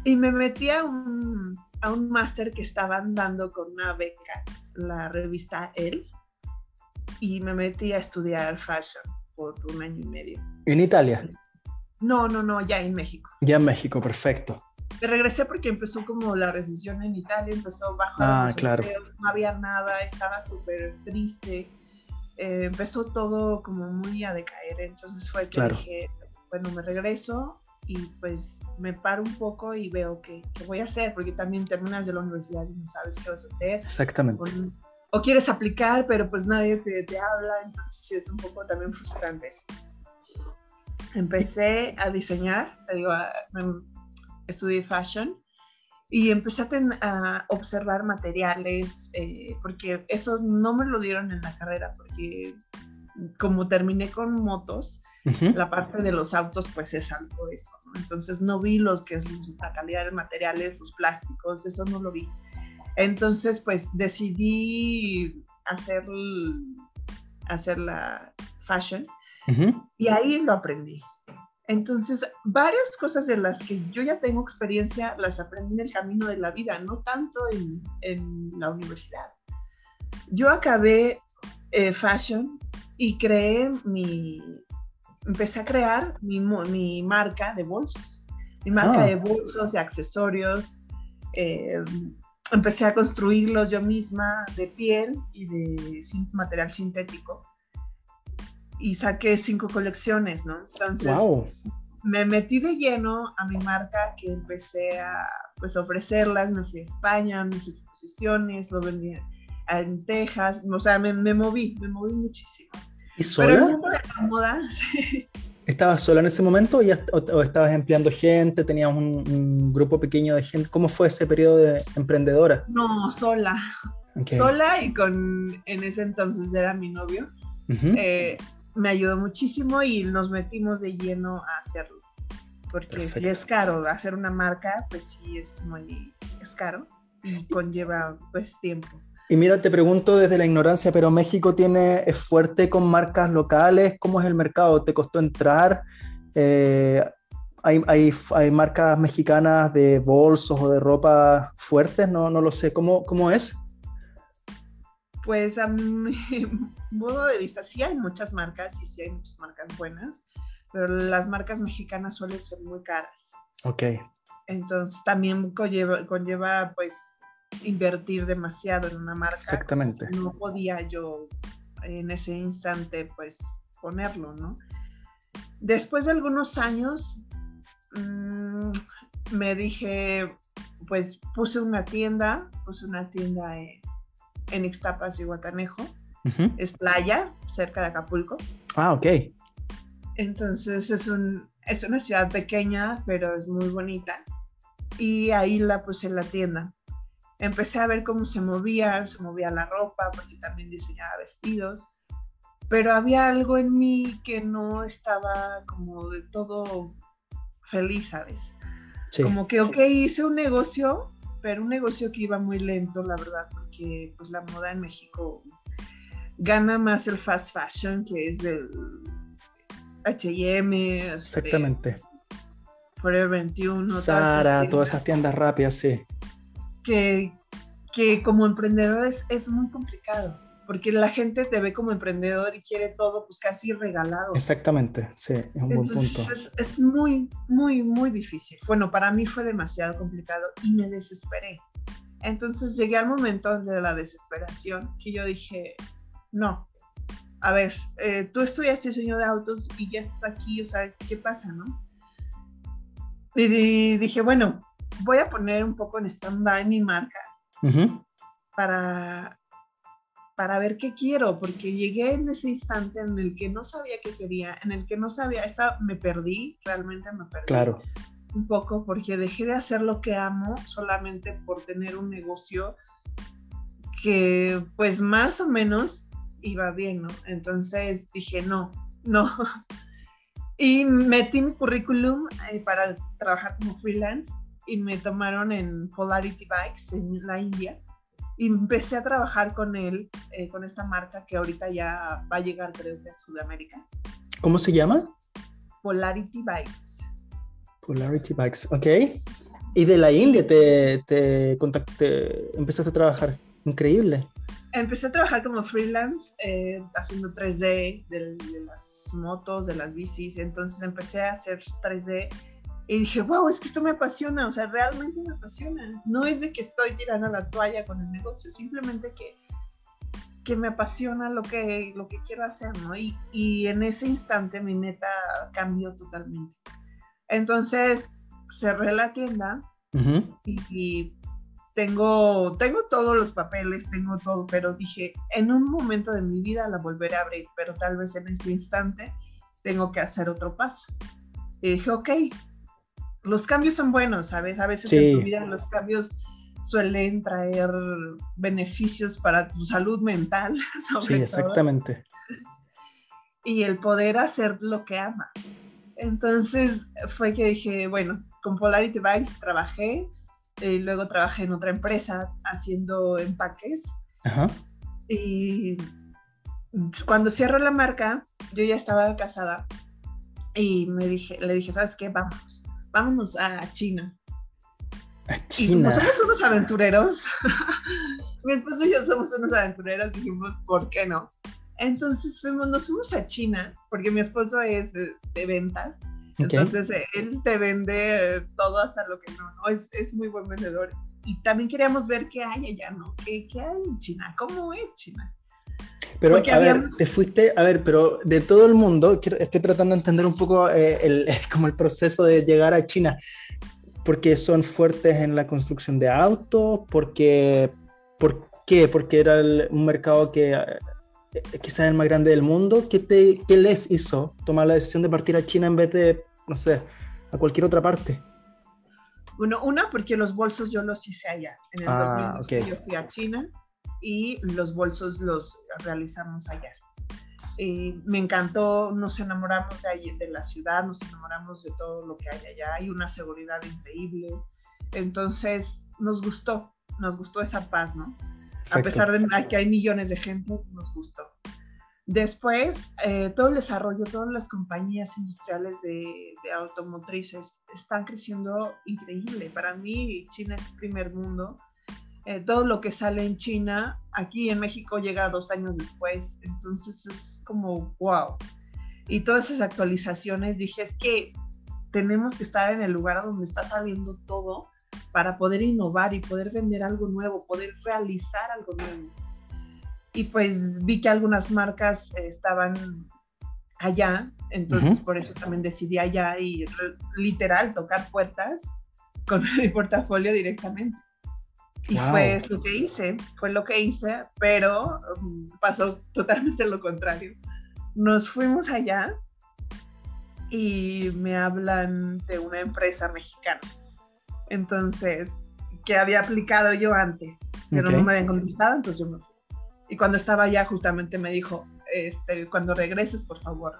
Speaker 2: Y me metí a un, a un máster que estaban dando con una beca, la revista El, y me metí a estudiar fashion por un año y medio.
Speaker 1: ¿En Italia?
Speaker 2: No, no, no, ya en México.
Speaker 1: Ya en México, perfecto.
Speaker 2: Me regresé porque empezó como la recesión en Italia, empezó bajo
Speaker 1: ah, claro.
Speaker 2: no había nada, estaba súper triste. Eh, empezó todo como muy a decaer, entonces fue que dije, bueno, me regreso y pues me paro un poco y veo qué, voy a hacer, porque también terminas de la universidad y no sabes qué vas a hacer.
Speaker 1: Exactamente.
Speaker 2: O, quieres aplicar, pero pues nadie te, te habla, entonces sí es un poco también frustrante empecé a diseñar, te digo, estudié fashion y empecé a, observar materiales, eh, porque eso no me lo dieron en la carrera, porque como terminé con motos, la parte de los autos pues es algo eso, ¿no? Entonces no vi los que es la calidad de materiales, los plásticos, eso no lo vi. Entonces pues decidí hacer, hacer la fashion y ahí lo aprendí. Entonces, varias cosas de las que yo ya tengo experiencia las aprendí en el camino de la vida, no tanto en, la universidad. Yo acabé eh, fashion y creé mi, empecé a crear mi, mi marca de bolsos, mi marca ah. de bolsos y accesorios. Eh, empecé a construirlos yo misma de piel y de material sintético y saqué cinco colecciones, ¿no? Entonces, me metí de lleno a mi marca que empecé a pues, ofrecerlas, me fui a España, mis exposiciones, lo vendí en Texas, o sea, me, me moví, me moví muchísimo.
Speaker 1: ¿Y sola?
Speaker 2: Sí.
Speaker 1: ¿Estabas sola en ese momento o, estabas empleando gente? ¿Tenías un, grupo pequeño de gente? ¿Cómo fue ese periodo de emprendedora?
Speaker 2: No, sola. Sola y con, en ese entonces era mi novio me ayudó muchísimo y nos metimos de lleno a hacerlo. Porque si es caro hacer una marca, pues sí es muy es caro y conlleva pues tiempo.
Speaker 1: Y mira, te pregunto desde la ignorancia, pero México tiene, es fuerte con marcas locales, ¿cómo es el mercado? ¿Te costó entrar? Eh, ¿hay, hay, hay, marcas mexicanas de bolsos o de ropa fuertes? No, no lo sé, ¿cómo, cómo es?
Speaker 2: Pues a mi modo de vista, sí hay muchas marcas y sí hay muchas marcas buenas, pero las marcas mexicanas suelen ser muy caras.
Speaker 1: Ok.
Speaker 2: Entonces también conlleva, conlleva pues invertir demasiado en una marca.
Speaker 1: Exactamente.
Speaker 2: no podía yo en ese instante pues ponerlo, ¿no? Después de algunos años, mmm, me dije, pues puse una tienda, puse una tienda en, en Ixtapas y Guatanejo. Es playa, cerca de Acapulco.
Speaker 1: Ah, ok.
Speaker 2: Entonces es, un, es una ciudad pequeña, pero es muy bonita. Y ahí la puse en la tienda. Empecé a ver cómo se movía, se movía la ropa, porque también diseñaba vestidos. Pero había algo en mí que no estaba como de todo feliz, ¿sabes? Como que, ok, hice un negocio, pero un negocio que iba muy lento, la verdad, porque pues la moda en México gana más el fast fashion, que es del H&M.
Speaker 1: Exactamente.
Speaker 2: Forever 21.
Speaker 1: Sara, todas esas tiendas rápidas, sí.
Speaker 2: Que, que como emprendedores es muy complicado porque la gente te ve como emprendedor y quiere todo pues casi regalado.
Speaker 1: Exactamente, sí, es un buen punto.
Speaker 2: Es, es, muy, muy, muy difícil. Bueno, para mí fue demasiado complicado y me desesperé. Entonces llegué al momento de la desesperación que yo dije, no, a ver, eh, tú estudiaste diseño de autos y ya estás aquí, o sea, ¿qué pasa, no? Y dije, bueno, voy a poner un poco en stand-by mi marca para para ver qué quiero, porque llegué en ese instante en el que no sabía qué quería, en el que no sabía, esta, me perdí, realmente me perdí.
Speaker 1: Claro.
Speaker 2: Un poco porque dejé de hacer lo que amo solamente por tener un negocio que pues más o menos iba bien, ¿no? Entonces dije, no, no. Y metí mi currículum eh, para trabajar como freelance y me tomaron en Polarity Bikes en la India y empecé a trabajar con él, eh, con esta marca que ahorita ya va a llegar creo que a Sudamérica.
Speaker 1: ¿Cómo se llama?
Speaker 2: Polarity Bikes.
Speaker 1: Polarity Bikes, ok. Y de la India te, te contacté, empezaste a trabajar. Increíble.
Speaker 2: Empecé a trabajar como freelance, eh, haciendo 3D de, de las motos, de las bicis. Entonces empecé a hacer 3D y dije, wow, es que esto me apasiona, o sea, realmente me apasiona. No es de que estoy tirando la toalla con el negocio, simplemente que, que me apasiona lo que, lo que quiero hacer, ¿no? Y, y en ese instante mi meta cambió totalmente. Entonces cerré la tienda y, y, tengo, tengo todos los papeles, tengo todo, pero dije, en un momento de mi vida la volveré a abrir, pero tal vez en este instante tengo que hacer otro paso. Y dije, ok, los cambios son buenos, ¿sabes? A veces en tu vida los cambios suelen traer beneficios para tu salud mental.
Speaker 1: sí, exactamente.
Speaker 2: Y el poder hacer lo que amas. Entonces fue que dije, bueno, con Polarity Bikes trabajé, y luego trabajé en otra empresa haciendo empaques. Ajá. Y cuando cierro la marca, yo ya estaba casada y me dije, le dije, ¿sabes qué? Vamos vámonos a China.
Speaker 1: A China.
Speaker 2: Y somos unos aventureros, mi esposo y yo somos unos aventureros, dijimos, ¿por qué no? Entonces fuimos, nos fuimos a China, porque mi esposo es de ventas. Entonces él te vende todo hasta lo que no, ¿no? Es, es, muy buen vendedor. Y también queríamos ver qué hay allá, ¿no? ¿Qué, qué hay en China? ¿Cómo es China?
Speaker 1: Pero, a ver, te fuiste, a ver, pero de todo el mundo, estoy tratando de entender un poco eh, el, como el proceso de llegar a China, porque son fuertes en la construcción de autos, porque, ¿por qué? Porque era un mercado que eh, quizás el más grande del mundo. ¿Qué, te, ¿Qué les hizo tomar la decisión de partir a China en vez de, no sé, a cualquier otra parte?
Speaker 2: Bueno, una, porque los bolsos yo los hice allá. En el ah, 2012 yo fui a China y los bolsos los realizamos allá. me encantó, nos enamoramos de, de la ciudad, nos enamoramos de todo lo que hay allá, hay una seguridad increíble, entonces nos gustó, nos gustó esa paz, ¿no? A pesar de que hay millones de gente, nos gustó. Después, eh, todo el desarrollo, todas las compañías industriales de, de, automotrices están creciendo increíble. Para mí, China es primer mundo eh, todo lo que sale en China, aquí en México llega dos años después, entonces es como, wow. Y todas esas actualizaciones, dije, es que tenemos que estar en el lugar donde está saliendo todo para poder innovar y poder vender algo nuevo, poder realizar algo nuevo. Y pues vi que algunas marcas eh, estaban allá, entonces por eso también decidí allá y literal tocar puertas con mi portafolio directamente. Y fue lo que hice, fue lo que hice, pero um, pasó totalmente lo contrario. Nos fuimos allá y me hablan de una empresa mexicana. Entonces, que había aplicado yo antes, pero no me habían contestado, entonces yo me fui. Y cuando estaba allá, justamente me dijo, este, cuando regreses, por favor,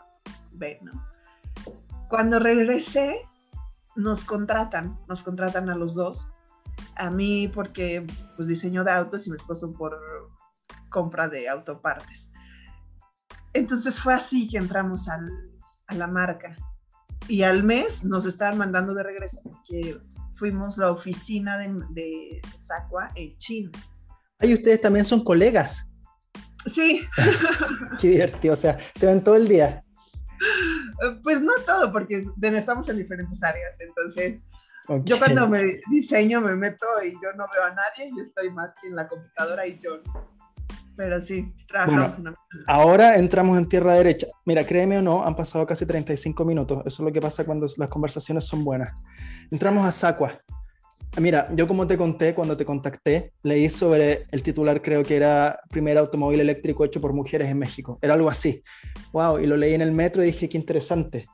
Speaker 2: ve, ¿no? Cuando regresé, nos contratan, nos contratan a los dos. A mí porque pues diseño de autos y mi esposo por compra de autopartes. Entonces fue así que entramos al, a la marca. Y al mes nos estaban mandando de regreso porque fuimos la oficina de, de Sacua en China.
Speaker 1: ¿Y ustedes también son colegas?
Speaker 2: Sí.
Speaker 1: Qué divertido, o sea, se ven todo el día.
Speaker 2: Pues no todo, porque estamos en diferentes áreas, entonces yo cuando me diseño me meto y yo no veo a nadie, yo estoy más que en la computadora y yo pero sí, trabajamos
Speaker 1: bueno, Ahora entramos en tierra derecha. Mira, créeme o no, han pasado casi 35 minutos. Eso es lo que pasa cuando las conversaciones son buenas. Entramos a Sacua. Mira, yo como te conté cuando te contacté, leí sobre el titular, creo que era primer automóvil eléctrico hecho por mujeres en México. Era algo así. Wow, y lo leí en el metro y dije, qué interesante.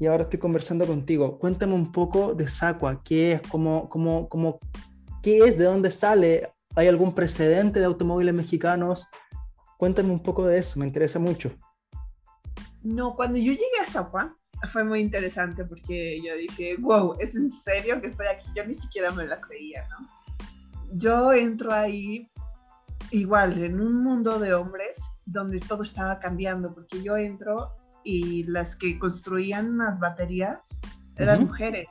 Speaker 1: Y ahora estoy conversando contigo. Cuéntame un poco de Sacua. ¿Qué es? ¿Cómo, cómo, cómo, ¿Qué es? ¿De dónde sale? ¿Hay algún precedente de automóviles mexicanos? Cuéntame un poco de eso, me interesa mucho.
Speaker 2: No, cuando yo llegué a Zappa fue muy interesante porque yo dije, wow, ¿es en serio que estoy aquí? Yo ni siquiera me la creía, ¿no? Yo entro ahí igual en un mundo de hombres donde todo estaba cambiando, porque yo entro y las que construían las baterías eran mujeres.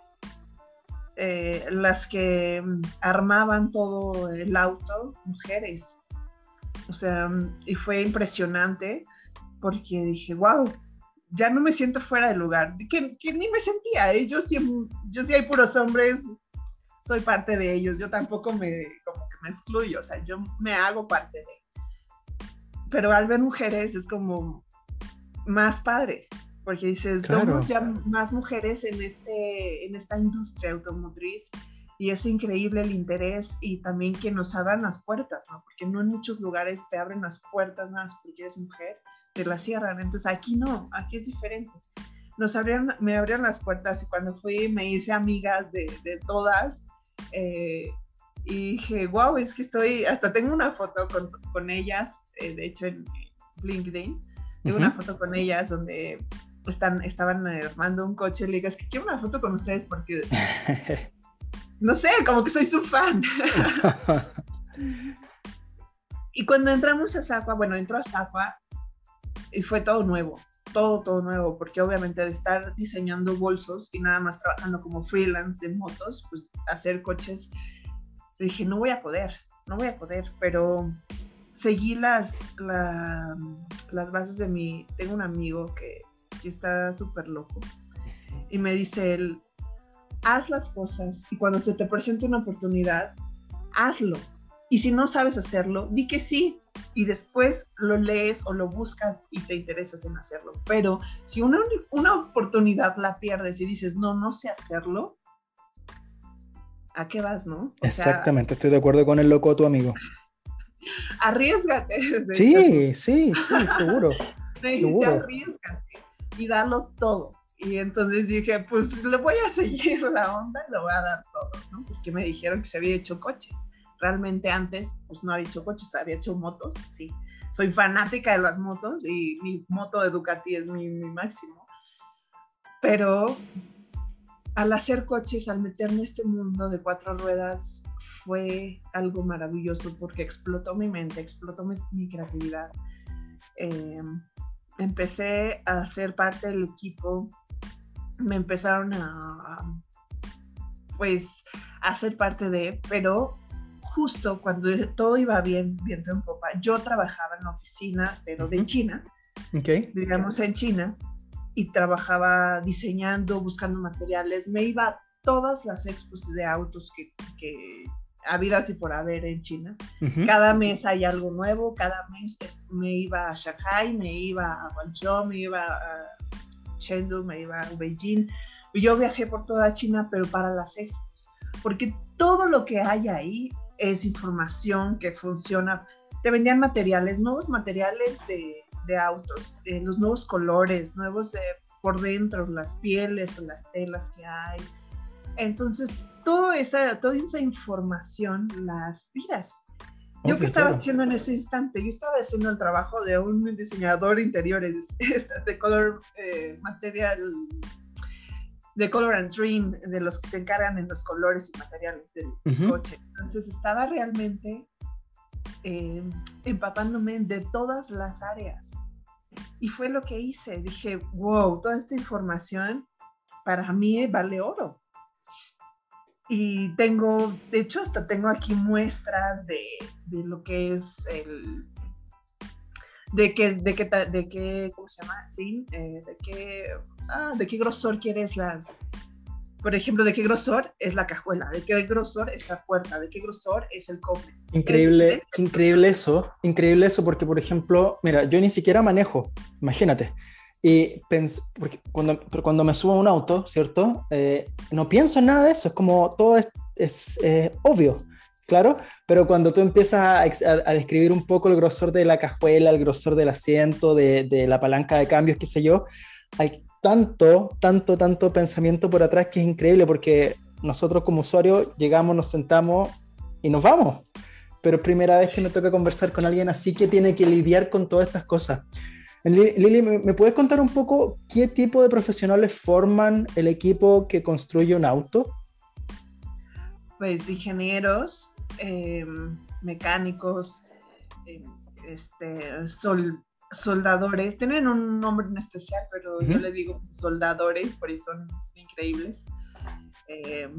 Speaker 2: Eh, las que mm, armaban todo el auto, mujeres. O sea, mm, y fue impresionante porque dije, wow, ya no me siento fuera de lugar, que, ni me sentía, ¿eh? yo, sí, yo sí hay puros hombres, soy parte de ellos, yo tampoco me, como que me excluyo, o sea, yo me hago parte de. Pero al ver mujeres es como más padre, porque dices, somos ya más mujeres en, este, en esta industria automotriz y es increíble el interés y también que nos abran las puertas, ¿no? Porque no en muchos lugares te abren las puertas más porque eres mujer, te las cierran. Entonces aquí no, aquí es diferente. Nos abrieron, me abrieron las puertas y cuando fui me hice amigas de, de todas eh, y dije, wow, es que estoy, hasta tengo una foto con, con ellas, eh, de hecho en LinkedIn, tengo una foto con ellas donde están, estaban armando un coche y le digo, es que quiero una foto con ustedes porque, no sé, como que soy su fan. y cuando entramos a Sacua, bueno, entró a Sacua y fue todo nuevo, todo, todo nuevo, porque obviamente de estar diseñando bolsos y nada más trabajando como freelance de motos, pues hacer coches, dije, no voy a poder, no voy a poder, pero seguí las, las bases de mi, tengo un amigo que que está súper loco. Y me dice él, haz las cosas y cuando se te presente una oportunidad, hazlo. Y si no sabes hacerlo, di que sí y después lo lees o lo buscas y te interesas en hacerlo. Pero si una, una oportunidad la pierdes y dices, no, no sé hacerlo, ¿a qué vas, no?
Speaker 1: Exactamente, estoy de acuerdo con el loco tu amigo.
Speaker 2: Arriesgate.
Speaker 1: Sí, sí, sí, seguro.
Speaker 2: Seguro y darlo todo. Y entonces dije, pues le voy a seguir la onda y le voy a dar todo, ¿no? Porque me dijeron que se había hecho coches. Realmente antes, pues no había hecho coches, había hecho motos, sí. Soy fanática de las motos y mi moto de Ducati es mi, mi máximo. Pero al hacer coches, al meterme en este mundo de cuatro ruedas, fue algo maravilloso porque explotó mi mente, explotó mi, mi creatividad. Eh, empecé a ser parte del equipo, me empezaron a, pues, a ser parte de, pero justo cuando todo iba bien, viento en popa, yo trabajaba en la oficina, pero de China, okay. digamos en China, y trabajaba diseñando, buscando materiales, me iba a todas las expos de autos que, que habidas y por haber en China. Cada mes hay algo nuevo, cada mes me iba a Shanghai, me iba a Guangzhou, me iba a Chengdu, me iba a Beijing. Yo viajé por toda China, pero para las expos, porque todo lo que hay ahí es información que funciona. Te vendían materiales, nuevos materiales de, de autos, los nuevos colores, nuevos eh, por dentro, las pieles o las telas que hay. Entonces, toda esa, toda esa información la aspiras. Yo que estaba haciendo en ese instante, yo estaba haciendo el trabajo de un diseñador de interiores de color eh, material, de color and trim, de los que se encargan en los colores y materiales del coche. Entonces estaba realmente eh, empapándome de todas las áreas. Y fue lo que hice. Dije, wow, toda esta información para mí vale oro y tengo, de hecho, hasta tengo aquí muestras de, de lo que es el, de qué, de qué, de qué, ¿cómo se llama? Eh, de qué, ah, de qué grosor quieres las, por ejemplo, de qué grosor es la cajuela, de qué grosor es la puerta, de qué grosor es el cofre.
Speaker 1: Increíble, increíble eso, increíble eso, porque por ejemplo, mira, yo ni siquiera manejo, imagínate, y porque cuando, cuando me subo a un auto, ¿cierto? Eh, no pienso en nada de eso, es como todo es, es obvio, claro, pero cuando tú empiezas a, describir un poco el grosor de la cajuela, el grosor del asiento, de, de, la palanca de cambios, qué sé yo, hay tanto, tanto, tanto pensamiento por atrás que es increíble porque nosotros como usuarios llegamos, nos sentamos y nos vamos. Pero es primera vez que me toca conversar con alguien así que tiene que lidiar con todas estas cosas. Lili, ¿me puedes contar un poco qué tipo de profesionales forman el equipo que construye un auto?
Speaker 2: Pues ingenieros, em, mecánicos, em, este, soldadores, tienen un nombre en especial, pero yo le digo soldadores, por eso son increíbles. Em,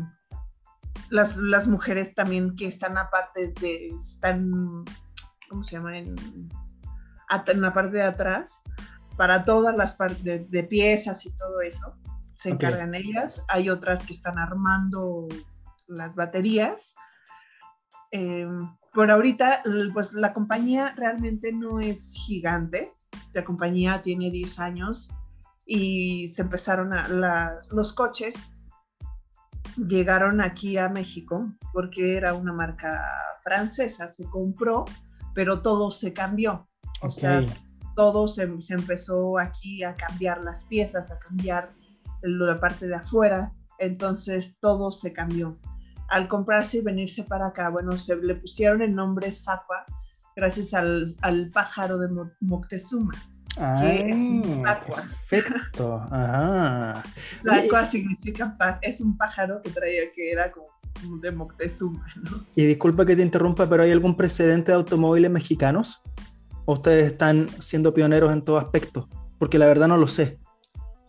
Speaker 2: las, las, mujeres también que están aparte de, están, ¿cómo se llama? En, la parte de atrás para todas las partes de, piezas y todo eso. Se encargan ellas. Hay otras que están armando las baterías. Em, por ahorita, pues la compañía realmente no es gigante. La compañía tiene 10 años y se empezaron a los coches llegaron aquí a México porque era una marca francesa, se compró, pero todo se cambió. O sea, todo se, empezó aquí a cambiar las piezas, a cambiar la parte de afuera, entonces todo se cambió. Al comprarse y venirse para acá, bueno, se le pusieron el nombre Zapa gracias al, al pájaro de Moctezuma.
Speaker 1: Ah, perfecto. Ajá.
Speaker 2: Zapa significa es un pájaro que traía que era como de Moctezuma, ¿no?
Speaker 1: Y disculpa que te interrumpa, pero ¿hay algún precedente de automóviles mexicanos? Ustedes están siendo pioneros en todo aspecto? Porque la verdad no lo sé.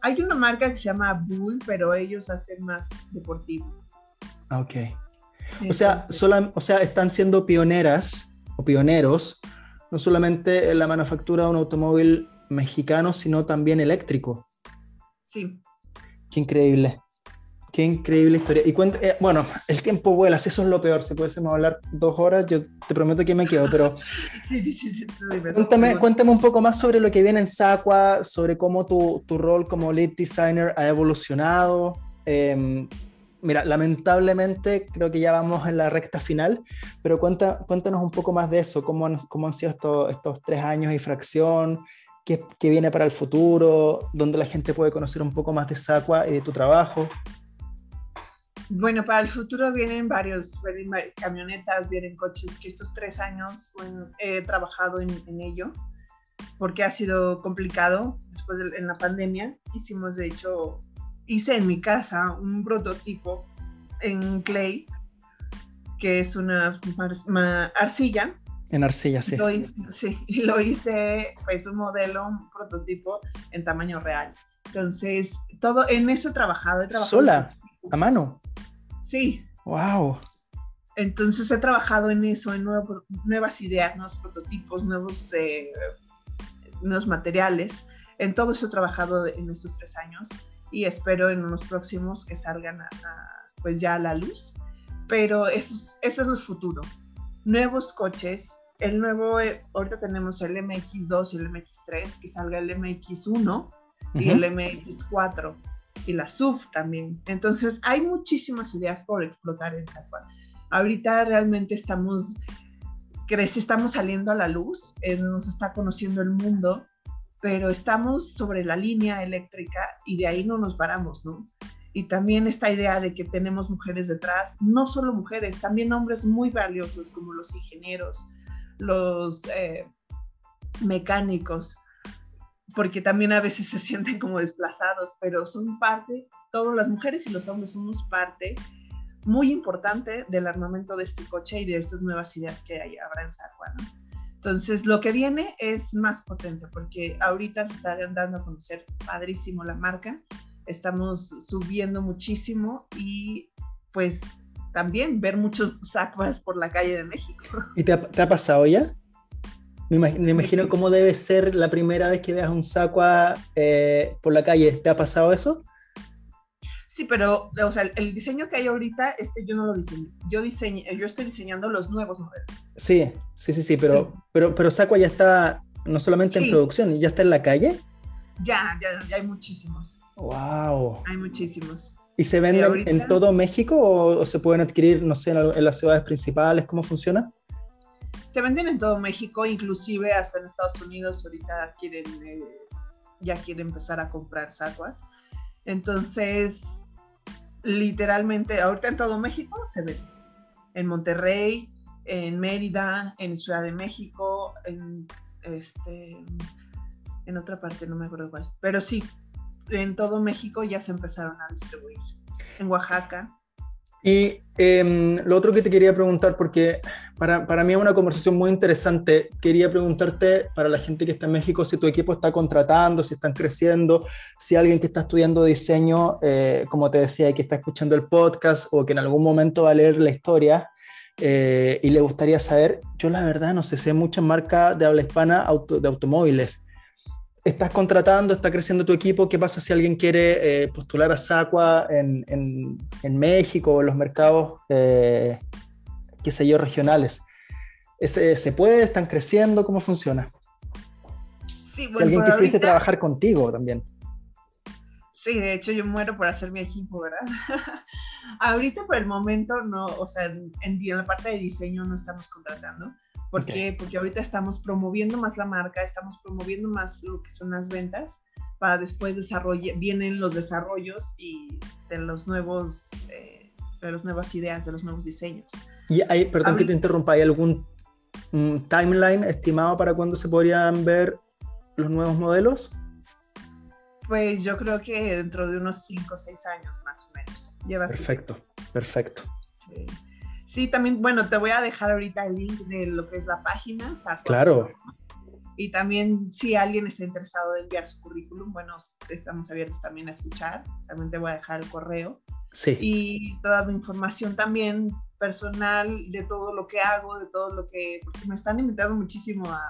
Speaker 2: Hay una marca que se llama Bull, pero ellos hacen más deportivo.
Speaker 1: Ah, ok. O sea, o sea, están siendo pioneras o pioneros, no solamente en la manufactura de un automóvil mexicano, sino también eléctrico.
Speaker 2: Sí.
Speaker 1: Qué increíble. Qué increíble historia. Y eh, bueno, el tiempo vuela, eso es lo peor. Si pudiésemos hablar dos horas, yo te prometo que me quedo, pero cuéntame, cuéntame, un poco más sobre lo que viene en Sacua, sobre cómo tu, tu rol como lead designer ha evolucionado. Em, mira, lamentablemente creo que ya vamos en la recta final, pero cuenta, cuéntanos un poco más de eso, cómo han, cómo han sido estos, estos tres años y fracción, qué, qué viene para el futuro, dónde la gente puede conocer un poco más de Sacua y de tu trabajo.
Speaker 2: Bueno, para el futuro vienen varios, vienen camionetas, vienen coches, que estos tres años he trabajado en, ello, porque ha sido complicado después de en la pandemia. Hicimos, de hecho, hice en mi casa un prototipo en clay, que es una, arcilla.
Speaker 1: En arcilla, sí.
Speaker 2: Lo hice, sí, y lo hice, pues un modelo, un prototipo en tamaño real. Entonces, todo en eso he trabajado. He trabajado
Speaker 1: ¿Sola? ¿A mano?
Speaker 2: Sí.
Speaker 1: ¡Wow!
Speaker 2: Entonces he trabajado en eso, en nuevas ideas, nuevos prototipos, nuevos, eh, nuevos materiales. En todo eso he trabajado en estos tres años y espero en los próximos que salgan pues ya a la luz. Pero eso, eso es el futuro. Nuevos coches, el nuevo, eh, ahorita tenemos el MX2 y el MX3, que salga el MX1 y el MX4 y la SUF también. Entonces, hay muchísimas ideas por explotar en Zacua. Ahorita realmente estamos, estamos saliendo a la luz, eh, nos está conociendo el mundo, pero estamos sobre la línea eléctrica y de ahí no nos paramos, ¿no? Y también esta idea de que tenemos mujeres detrás, no solo mujeres, también hombres muy valiosos como los ingenieros, los eh, mecánicos, porque también a veces se sienten como desplazados, pero son parte, todas las mujeres y los hombres somos parte muy importante del armamento de este coche y de estas nuevas ideas que hay, habrá en ¿no? Entonces, lo que viene es más potente porque ahorita se está dando a conocer padrísimo la marca, estamos subiendo muchísimo y pues también ver muchos Sacuas por la calle de México.
Speaker 1: ¿Y te ha pasado ya? Me imagino, cómo debe ser la primera vez que veas un Sacua eh, por la calle. ¿Te ha pasado eso?
Speaker 2: Sí, pero o sea, el diseño que hay ahorita, este yo no lo diseño. Yo diseño, yo estoy diseñando los nuevos modelos.
Speaker 1: Sí, sí, sí, sí, pero, pero, pero Sacua ya está no solamente en producción, ¿ya está en la calle?
Speaker 2: Ya, ya, ya hay muchísimos.
Speaker 1: Wow.
Speaker 2: Hay muchísimos.
Speaker 1: ¿Y se venden en todo México o, se pueden adquirir, no sé, en las ciudades principales? ¿Cómo funciona?
Speaker 2: Se venden en todo México, inclusive hasta en Estados Unidos ahorita quieren, eh, ya quieren empezar a comprar sacuas. Entonces, literalmente, ahorita en todo México se vende. En Monterrey, en Mérida, en Ciudad de México, en, este, en otra parte, no me acuerdo cuál. Pero sí, en todo México ya se empezaron a distribuir. En Oaxaca.
Speaker 1: Y em, lo otro que te quería preguntar, porque para, para, mí es una conversación muy interesante, quería preguntarte para la gente que está en México si tu equipo está contratando, si están creciendo, si alguien que está estudiando diseño, eh, como te decía, que está escuchando el podcast o que en algún momento va a leer la historia eh, y le gustaría saber, yo la verdad no sé, sé muchas marcas de habla hispana de automóviles. Estás contratando, está creciendo tu equipo, ¿qué pasa si alguien quiere eh, postular a Sacua en, en, México o en los mercados, eh, qué sé yo, regionales? ¿Ese, ¿Se puede? ¿Están creciendo? ¿Cómo funciona?
Speaker 2: Sí,
Speaker 1: bueno, si alguien quisiese trabajar contigo también.
Speaker 2: Sí, de hecho yo muero por hacer mi equipo, ¿verdad? ahorita por el momento no, o sea, en, en la parte de diseño no estamos contratando ¿Por qué? Porque ahorita estamos promoviendo más la marca, estamos promoviendo más lo que son las ventas, para después desarrollar, vienen los desarrollos y de los nuevos, eh, de las nuevas ideas, de los nuevos diseños.
Speaker 1: Y hay, perdón que te interrumpa, ¿hay algún mm, timeline estimado para cuándo se podrían ver los nuevos modelos?
Speaker 2: Pues yo creo que dentro de unos 5 o 6 años más o menos.
Speaker 1: perfecto, perfecto.
Speaker 2: Sí. Sí, también, bueno, te voy a dejar ahorita el link de lo que es la página.
Speaker 1: Claro.
Speaker 2: Y también, si alguien está interesado en enviar su currículum, bueno, estamos abiertos también a escuchar. También te voy a dejar el correo.
Speaker 1: Sí.
Speaker 2: Y toda mi información también personal de todo lo que hago, de todo lo que. Porque me están invitando muchísimo a,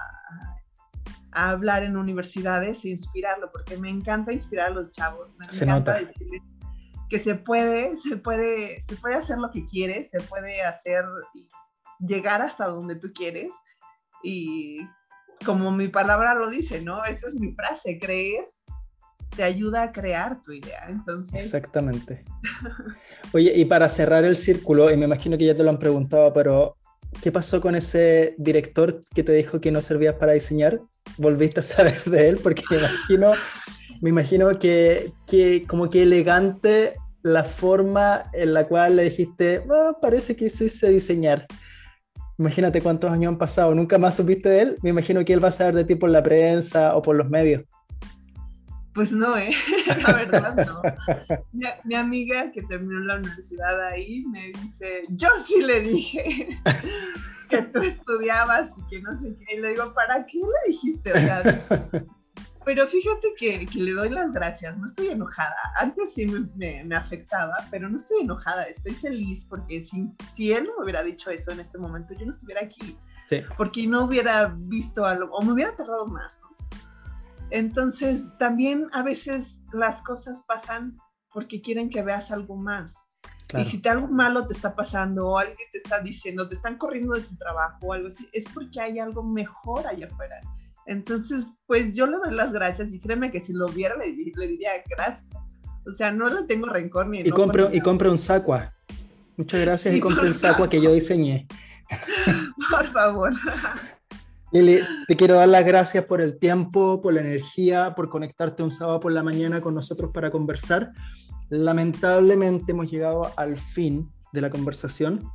Speaker 2: a, hablar en universidades e inspirarlo, porque me encanta inspirar a los chavos. Me
Speaker 1: Se
Speaker 2: encanta
Speaker 1: nota.
Speaker 2: decirles que se puede, se puede, se puede hacer lo que quieres, se puede hacer, llegar hasta donde tú quieres. Y como mi palabra lo dice, ¿no? Esa es mi frase, creer te ayuda a crear tu idea. Entonces.
Speaker 1: Exactamente. Oye, y para cerrar el círculo, y me imagino que ya te lo han preguntado, pero ¿qué pasó con ese director que te dijo que no servías para diseñar? ¿Volviste a saber de él? Porque me imagino, me imagino que, que como que elegante la forma en la cual le dijiste, oh, parece que sí sé diseñar. Imagínate cuántos años han pasado, nunca más supiste de él. Me imagino que él va a saber de ti por la prensa o por los medios.
Speaker 2: Pues no, ¿eh? la verdad no. Mi, amiga que terminó la universidad ahí me dice, yo sí le dije que tú estudiabas y que no sé qué. Y le digo, ¿para qué le dijiste? O sea, pero fíjate que, que, le doy las gracias, no estoy enojada. Antes sí me, me, afectaba, pero no estoy enojada, estoy feliz porque si, si él no me hubiera dicho eso en este momento, yo no estuviera aquí.
Speaker 1: Sí.
Speaker 2: Porque no hubiera visto algo, o me hubiera tardado más. ¿no? Entonces, también a veces las cosas pasan porque quieren que veas algo más. Claro. Y si te algo malo te está pasando o alguien te está diciendo, te están corriendo de tu trabajo o algo así, es porque hay algo mejor allá afuera Entonces, pues yo le doy las gracias y créeme que si lo viera le, le diría gracias, O sea, no le tengo rencor ni...
Speaker 1: Y, compre, y compre un sacua. Muchas gracias y compre un sacua que yo diseñé.
Speaker 2: Por favor.
Speaker 1: Lili, te quiero dar las gracias por el tiempo, por la energía, por conectarte un sábado por la mañana con nosotros para conversar. Lamentablemente hemos llegado al fin de la conversación,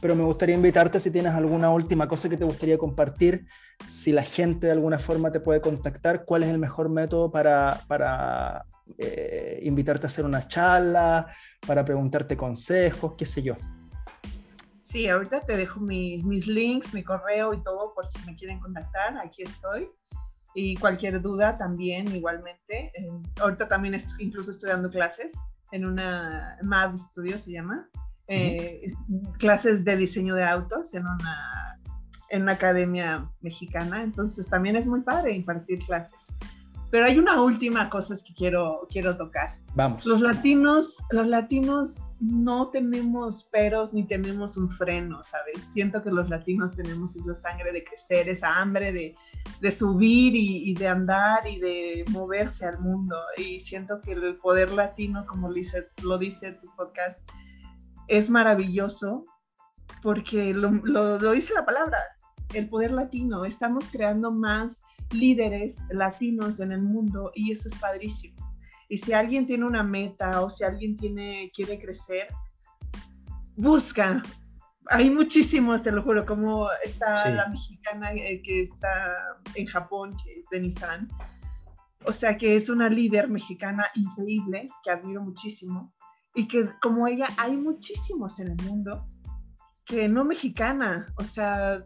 Speaker 1: pero me gustaría invitarte si tienes alguna última cosa que te gustaría compartir, si la gente de alguna forma te puede contactar, cuál es el mejor método para, para eh, invitarte a hacer una charla, para preguntarte consejos, qué sé yo.
Speaker 2: Sí, ahorita te dejo mis links, mi correo y todo por si me quieren contactar. Aquí estoy. Y cualquier duda también, igualmente. ahorita también estoy incluso estudiando clases en una MAD Studio se llama. Eh, clases de diseño de autos en una, en una academia mexicana. Entonces también es muy padre impartir clases. Pero hay una última cosa que quiero, quiero tocar.
Speaker 1: Vamos.
Speaker 2: Los latinos, los latinos no tenemos peros ni tenemos un freno, ¿sabes? Siento que los latinos tenemos esa sangre de crecer, esa hambre de, de subir y, y, de andar y de moverse al mundo. Y siento que el poder latino, como lo dice, lo dice tu podcast, es maravilloso porque lo, lo, lo dice la palabra, el poder latino. Estamos creando más líderes latinos en el mundo y eso es padrísimo. Y si alguien tiene una meta o si alguien tiene, quiere crecer, busca. Hay muchísimos, te lo juro, como está la mexicana eh, que está en Japón, que es de Nissan. O sea que es una líder mexicana increíble, que admiro muchísimo. Y que como ella hay muchísimos en el mundo que no mexicana, o sea,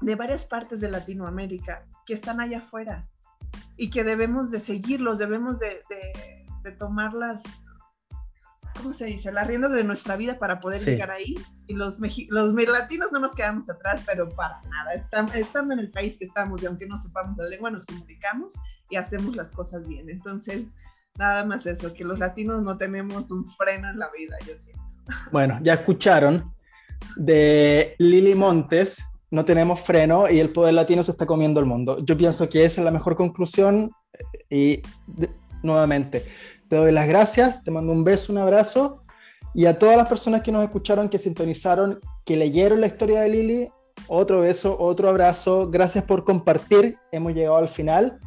Speaker 2: de varias partes de Latinoamérica que están allá afuera y que debemos de seguirlos, debemos de, de, tomar las, ¿cómo se dice? Las riendas de nuestra vida para poder llegar ahí. Y los, los latinos no nos quedamos atrás, pero para nada. Estamos, estando en el país que estamos y aunque no sepamos la lengua, nos comunicamos y hacemos las cosas bien. Entonces, nada más eso, que los latinos no tenemos un freno en la vida, yo siento.
Speaker 1: Bueno, ya escucharon de Lili Montes, no tenemos freno y el poder latino se está comiendo el mundo. Yo pienso que esa es la mejor conclusión y nuevamente te doy las gracias, te mando un beso, un abrazo y a todas las personas que nos escucharon, que sintonizaron, que leyeron la historia de Lili, otro beso, otro abrazo, gracias por compartir, hemos llegado al final.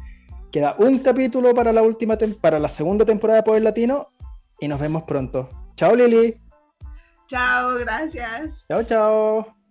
Speaker 1: Queda un capítulo para la última para la segunda temporada de Poder Latino y nos vemos pronto. Chao Lili.
Speaker 2: Chao, gracias.
Speaker 1: Chao, chao.